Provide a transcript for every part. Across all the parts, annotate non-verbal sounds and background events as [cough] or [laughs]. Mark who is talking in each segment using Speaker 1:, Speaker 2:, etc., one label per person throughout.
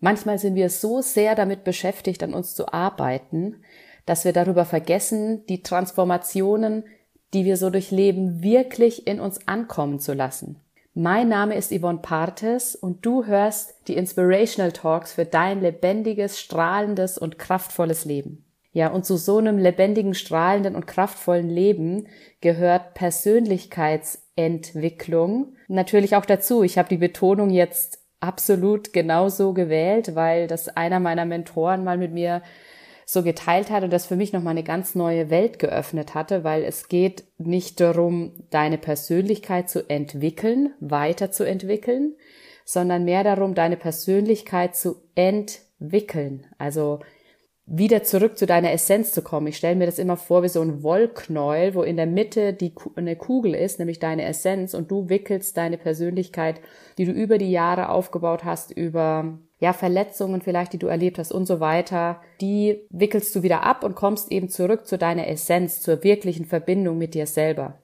Speaker 1: Manchmal sind wir so sehr damit beschäftigt, an uns zu arbeiten, dass wir darüber vergessen, die Transformationen, die wir so durchleben, wirklich in uns ankommen zu lassen. Mein Name ist Yvonne Partes und du hörst die Inspirational Talks für dein lebendiges, strahlendes und kraftvolles Leben. Ja, und zu so einem lebendigen, strahlenden und kraftvollen Leben gehört Persönlichkeitsentwicklung natürlich auch dazu. Ich habe die Betonung jetzt absolut genauso gewählt, weil das einer meiner Mentoren mal mit mir so geteilt hat und das für mich nochmal eine ganz neue Welt geöffnet hatte, weil es geht nicht darum, deine Persönlichkeit zu entwickeln, weiterzuentwickeln, sondern mehr darum, deine Persönlichkeit zu entwickeln. Also wieder zurück zu deiner Essenz zu kommen. Ich stelle mir das immer vor wie so ein Wollknäuel, wo in der Mitte die, eine Kugel ist, nämlich deine Essenz, und du wickelst deine Persönlichkeit, die du über die Jahre aufgebaut hast, über ja, Verletzungen vielleicht, die du erlebt hast und so weiter, die wickelst du wieder ab und kommst eben zurück zu deiner Essenz, zur wirklichen Verbindung mit dir selber.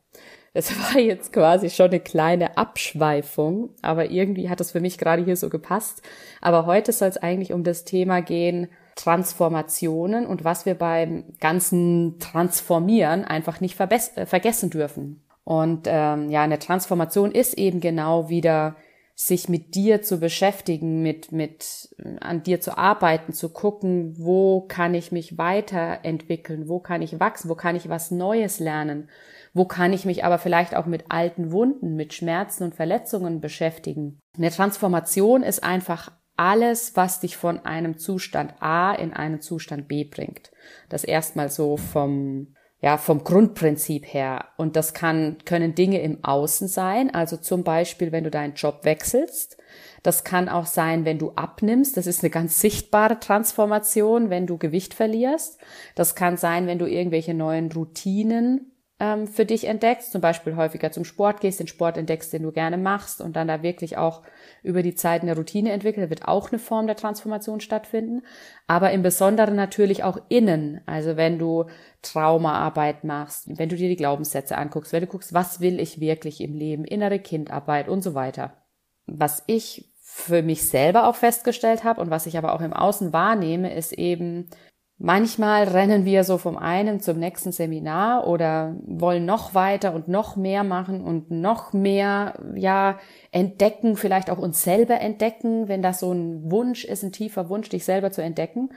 Speaker 1: Das [laughs] war jetzt quasi schon eine kleine Abschweifung, aber irgendwie hat es für mich gerade hier so gepasst. Aber heute soll es eigentlich um das Thema gehen, Transformationen und was wir beim ganzen Transformieren einfach nicht äh, vergessen dürfen. Und ähm, ja, eine Transformation ist eben genau wieder sich mit dir zu beschäftigen, mit, mit an dir zu arbeiten, zu gucken, wo kann ich mich weiterentwickeln, wo kann ich wachsen, wo kann ich was Neues lernen, wo kann ich mich aber vielleicht auch mit alten Wunden, mit Schmerzen und Verletzungen beschäftigen. Eine Transformation ist einfach alles, was dich von einem Zustand A in einen Zustand B bringt. Das erstmal so vom, ja, vom Grundprinzip her. Und das kann, können Dinge im Außen sein. Also zum Beispiel, wenn du deinen Job wechselst. Das kann auch sein, wenn du abnimmst. Das ist eine ganz sichtbare Transformation, wenn du Gewicht verlierst. Das kann sein, wenn du irgendwelche neuen Routinen ähm, für dich entdeckst, zum Beispiel häufiger zum Sport gehst, den Sport entdeckst, den du gerne machst und dann da wirklich auch über die Zeit eine Routine entwickelt, wird auch eine Form der Transformation stattfinden. Aber im Besonderen natürlich auch innen. Also wenn du Traumaarbeit machst, wenn du dir die Glaubenssätze anguckst, wenn du guckst, was will ich wirklich im Leben, innere Kindarbeit und so weiter. Was ich für mich selber auch festgestellt habe und was ich aber auch im Außen wahrnehme, ist eben, Manchmal rennen wir so vom einen zum nächsten Seminar oder wollen noch weiter und noch mehr machen und noch mehr, ja, entdecken, vielleicht auch uns selber entdecken, wenn das so ein Wunsch ist, ein tiefer Wunsch, dich selber zu entdecken,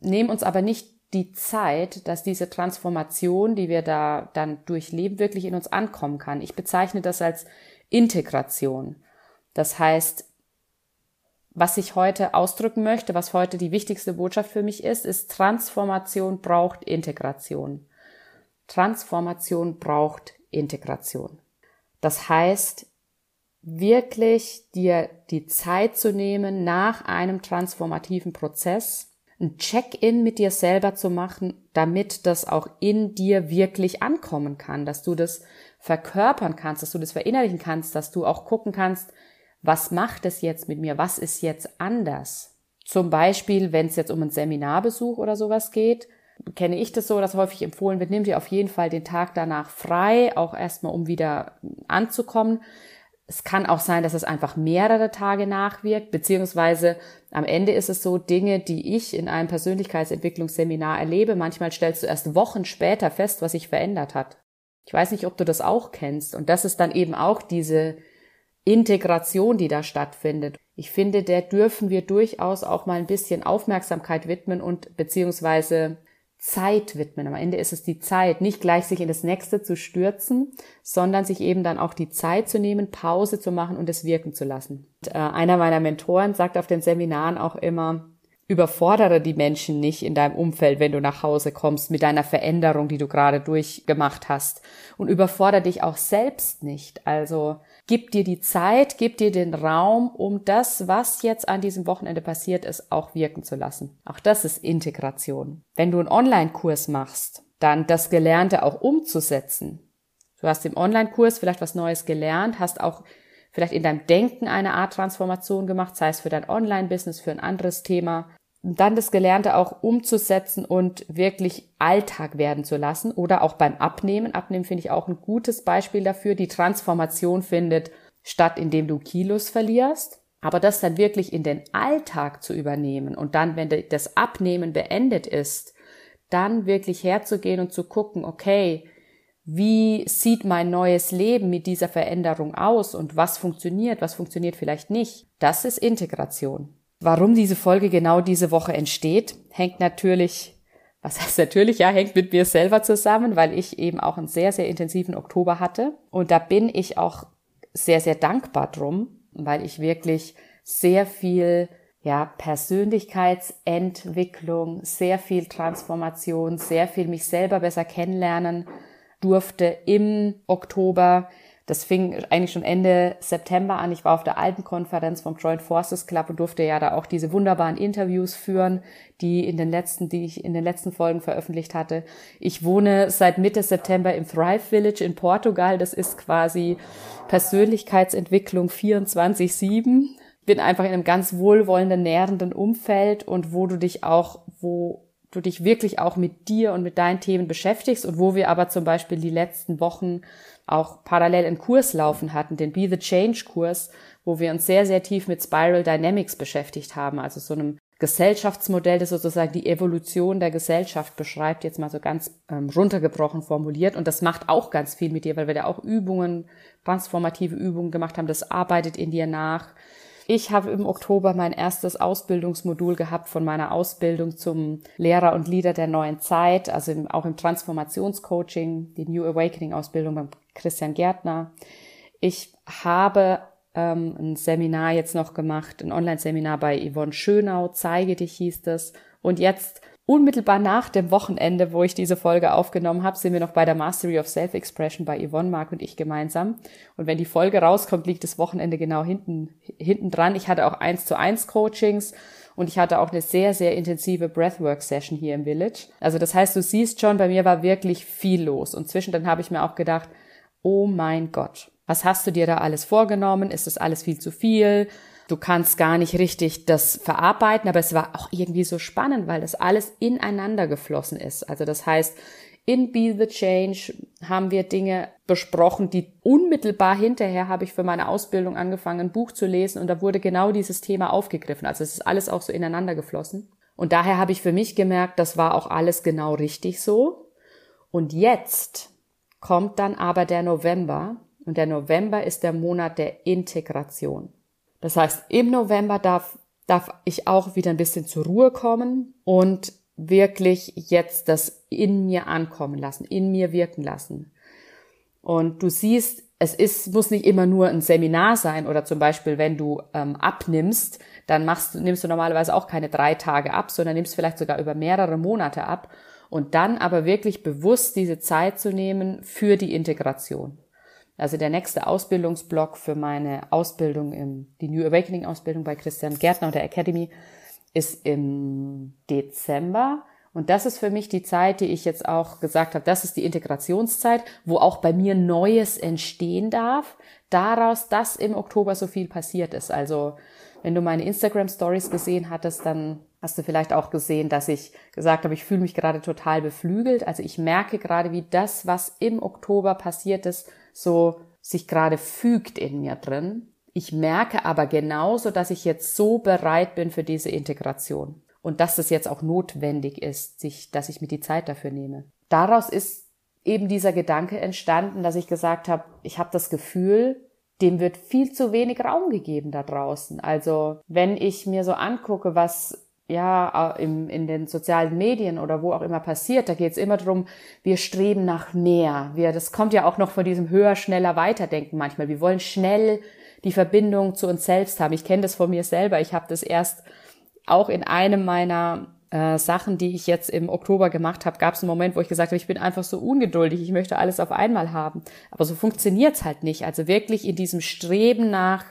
Speaker 1: nehmen uns aber nicht die Zeit, dass diese Transformation, die wir da dann durchleben, wirklich in uns ankommen kann. Ich bezeichne das als Integration. Das heißt, was ich heute ausdrücken möchte, was heute die wichtigste Botschaft für mich ist, ist Transformation braucht Integration. Transformation braucht Integration. Das heißt, wirklich dir die Zeit zu nehmen, nach einem transformativen Prozess ein Check-in mit dir selber zu machen, damit das auch in dir wirklich ankommen kann, dass du das verkörpern kannst, dass du das verinnerlichen kannst, dass du auch gucken kannst, was macht es jetzt mit mir? Was ist jetzt anders? Zum Beispiel, wenn es jetzt um einen Seminarbesuch oder sowas geht, kenne ich das so, dass häufig empfohlen wird, nimm dir auf jeden Fall den Tag danach frei, auch erstmal, um wieder anzukommen. Es kann auch sein, dass es einfach mehrere Tage nachwirkt, beziehungsweise am Ende ist es so Dinge, die ich in einem Persönlichkeitsentwicklungsseminar erlebe. Manchmal stellst du erst Wochen später fest, was sich verändert hat. Ich weiß nicht, ob du das auch kennst. Und das ist dann eben auch diese, Integration, die da stattfindet. Ich finde, der dürfen wir durchaus auch mal ein bisschen Aufmerksamkeit widmen und beziehungsweise Zeit widmen. Am Ende ist es die Zeit, nicht gleich sich in das nächste zu stürzen, sondern sich eben dann auch die Zeit zu nehmen, Pause zu machen und es wirken zu lassen. Und, äh, einer meiner Mentoren sagt auf den Seminaren auch immer, überfordere die Menschen nicht in deinem Umfeld, wenn du nach Hause kommst mit deiner Veränderung, die du gerade durchgemacht hast. Und überfordere dich auch selbst nicht. Also Gib dir die Zeit, gib dir den Raum, um das, was jetzt an diesem Wochenende passiert ist, auch wirken zu lassen. Auch das ist Integration. Wenn du einen Online-Kurs machst, dann das Gelernte auch umzusetzen. Du hast im Online-Kurs vielleicht was Neues gelernt, hast auch vielleicht in deinem Denken eine Art Transformation gemacht, sei es für dein Online-Business, für ein anderes Thema dann das Gelernte auch umzusetzen und wirklich Alltag werden zu lassen oder auch beim Abnehmen. Abnehmen finde ich auch ein gutes Beispiel dafür. Die Transformation findet statt, indem du Kilos verlierst. Aber das dann wirklich in den Alltag zu übernehmen und dann, wenn das Abnehmen beendet ist, dann wirklich herzugehen und zu gucken, okay, wie sieht mein neues Leben mit dieser Veränderung aus und was funktioniert, was funktioniert vielleicht nicht. Das ist Integration. Warum diese Folge genau diese Woche entsteht, hängt natürlich, was heißt natürlich, ja, hängt mit mir selber zusammen, weil ich eben auch einen sehr, sehr intensiven Oktober hatte. Und da bin ich auch sehr, sehr dankbar drum, weil ich wirklich sehr viel ja, Persönlichkeitsentwicklung, sehr viel Transformation, sehr viel mich selber besser kennenlernen durfte im Oktober. Das fing eigentlich schon Ende September an. Ich war auf der alten Konferenz vom Joint Forces Club und durfte ja da auch diese wunderbaren Interviews führen, die in den letzten, die ich in den letzten Folgen veröffentlicht hatte. Ich wohne seit Mitte September im Thrive Village in Portugal. Das ist quasi Persönlichkeitsentwicklung 24-7 bin einfach in einem ganz wohlwollenden, nährenden Umfeld und wo du dich auch, wo du dich wirklich auch mit dir und mit deinen Themen beschäftigst und wo wir aber zum Beispiel die letzten Wochen auch parallel einen Kurs laufen hatten, den Be the Change Kurs, wo wir uns sehr, sehr tief mit Spiral Dynamics beschäftigt haben, also so einem Gesellschaftsmodell, das sozusagen die Evolution der Gesellschaft beschreibt, jetzt mal so ganz ähm, runtergebrochen formuliert. Und das macht auch ganz viel mit dir, weil wir da auch Übungen, transformative Übungen gemacht haben. Das arbeitet in dir nach. Ich habe im Oktober mein erstes Ausbildungsmodul gehabt von meiner Ausbildung zum Lehrer und Leader der neuen Zeit, also im, auch im Transformationscoaching, die New Awakening Ausbildung beim Christian Gärtner. Ich habe ähm, ein Seminar jetzt noch gemacht, ein Online-Seminar bei Yvonne Schönau, Zeige dich hieß das. Und jetzt Unmittelbar nach dem Wochenende, wo ich diese Folge aufgenommen habe, sind wir noch bei der Mastery of Self-Expression bei Yvonne, Mark und ich gemeinsam. Und wenn die Folge rauskommt, liegt das Wochenende genau hinten, hinten dran. Ich hatte auch eins zu eins Coachings und ich hatte auch eine sehr, sehr intensive Breathwork-Session hier im Village. Also das heißt, du siehst schon, bei mir war wirklich viel los. Und zwischendrin habe ich mir auch gedacht, oh mein Gott, was hast du dir da alles vorgenommen? Ist das alles viel zu viel? Du kannst gar nicht richtig das verarbeiten, aber es war auch irgendwie so spannend, weil das alles ineinander geflossen ist. Also das heißt, in Be the Change haben wir Dinge besprochen, die unmittelbar hinterher habe ich für meine Ausbildung angefangen, ein Buch zu lesen und da wurde genau dieses Thema aufgegriffen. Also es ist alles auch so ineinander geflossen. Und daher habe ich für mich gemerkt, das war auch alles genau richtig so. Und jetzt kommt dann aber der November und der November ist der Monat der Integration. Das heißt, im November darf, darf ich auch wieder ein bisschen zur Ruhe kommen und wirklich jetzt das in mir ankommen lassen, in mir wirken lassen. Und du siehst, es ist, muss nicht immer nur ein Seminar sein oder zum Beispiel, wenn du ähm, abnimmst, dann machst, nimmst du normalerweise auch keine drei Tage ab, sondern nimmst vielleicht sogar über mehrere Monate ab und dann aber wirklich bewusst diese Zeit zu nehmen für die Integration. Also der nächste Ausbildungsblock für meine Ausbildung im, die New Awakening Ausbildung bei Christian Gärtner und der Academy ist im Dezember. Und das ist für mich die Zeit, die ich jetzt auch gesagt habe, das ist die Integrationszeit, wo auch bei mir Neues entstehen darf, daraus, dass im Oktober so viel passiert ist. Also wenn du meine Instagram Stories gesehen hattest, dann hast du vielleicht auch gesehen, dass ich gesagt habe, ich fühle mich gerade total beflügelt. Also ich merke gerade, wie das, was im Oktober passiert ist, so sich gerade fügt in mir drin. Ich merke aber genauso, dass ich jetzt so bereit bin für diese Integration und dass es jetzt auch notwendig ist, sich, dass ich mir die Zeit dafür nehme. Daraus ist eben dieser Gedanke entstanden, dass ich gesagt habe, ich habe das Gefühl, dem wird viel zu wenig Raum gegeben da draußen. Also wenn ich mir so angucke, was ja, im, in den sozialen Medien oder wo auch immer passiert, da geht es immer darum, wir streben nach mehr. Wir, das kommt ja auch noch von diesem höher, schneller, weiterdenken manchmal. Wir wollen schnell die Verbindung zu uns selbst haben. Ich kenne das von mir selber. Ich habe das erst auch in einem meiner äh, Sachen, die ich jetzt im Oktober gemacht habe, gab es einen Moment, wo ich gesagt habe, ich bin einfach so ungeduldig, ich möchte alles auf einmal haben. Aber so funktioniert's halt nicht. Also wirklich in diesem Streben nach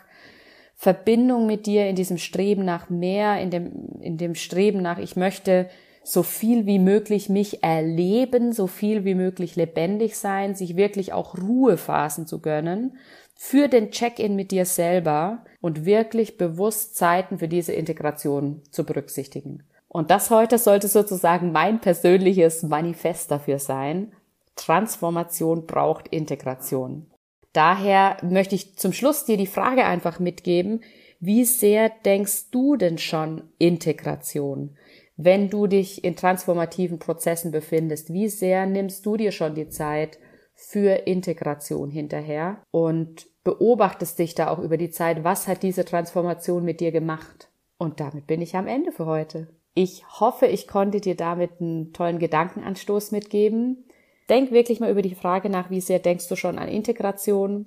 Speaker 1: Verbindung mit dir, in diesem Streben nach mehr, in dem, in dem Streben nach, ich möchte so viel wie möglich mich erleben, so viel wie möglich lebendig sein, sich wirklich auch Ruhephasen zu gönnen, für den Check-in mit dir selber und wirklich bewusst Zeiten für diese Integration zu berücksichtigen. Und das heute sollte sozusagen mein persönliches Manifest dafür sein. Transformation braucht Integration. Daher möchte ich zum Schluss dir die Frage einfach mitgeben, Wie sehr denkst du denn schon Integration? Wenn du dich in transformativen Prozessen befindest, wie sehr nimmst du dir schon die Zeit für Integration hinterher und beobachtest dich da auch über die Zeit, was hat diese Transformation mit dir gemacht? Und damit bin ich am Ende für heute. Ich hoffe, ich konnte dir damit einen tollen Gedankenanstoß mitgeben. Denk wirklich mal über die Frage nach, wie sehr denkst du schon an Integration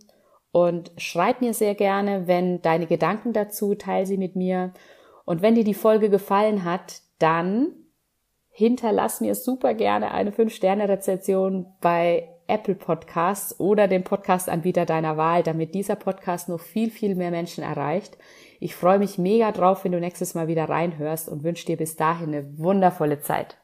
Speaker 1: und schreib mir sehr gerne, wenn deine Gedanken dazu, teil sie mit mir. Und wenn dir die Folge gefallen hat, dann hinterlass mir super gerne eine 5-Sterne-Rezension bei Apple Podcasts oder dem Podcast-Anbieter deiner Wahl, damit dieser Podcast noch viel, viel mehr Menschen erreicht. Ich freue mich mega drauf, wenn du nächstes Mal wieder reinhörst und wünsche dir bis dahin eine wundervolle Zeit.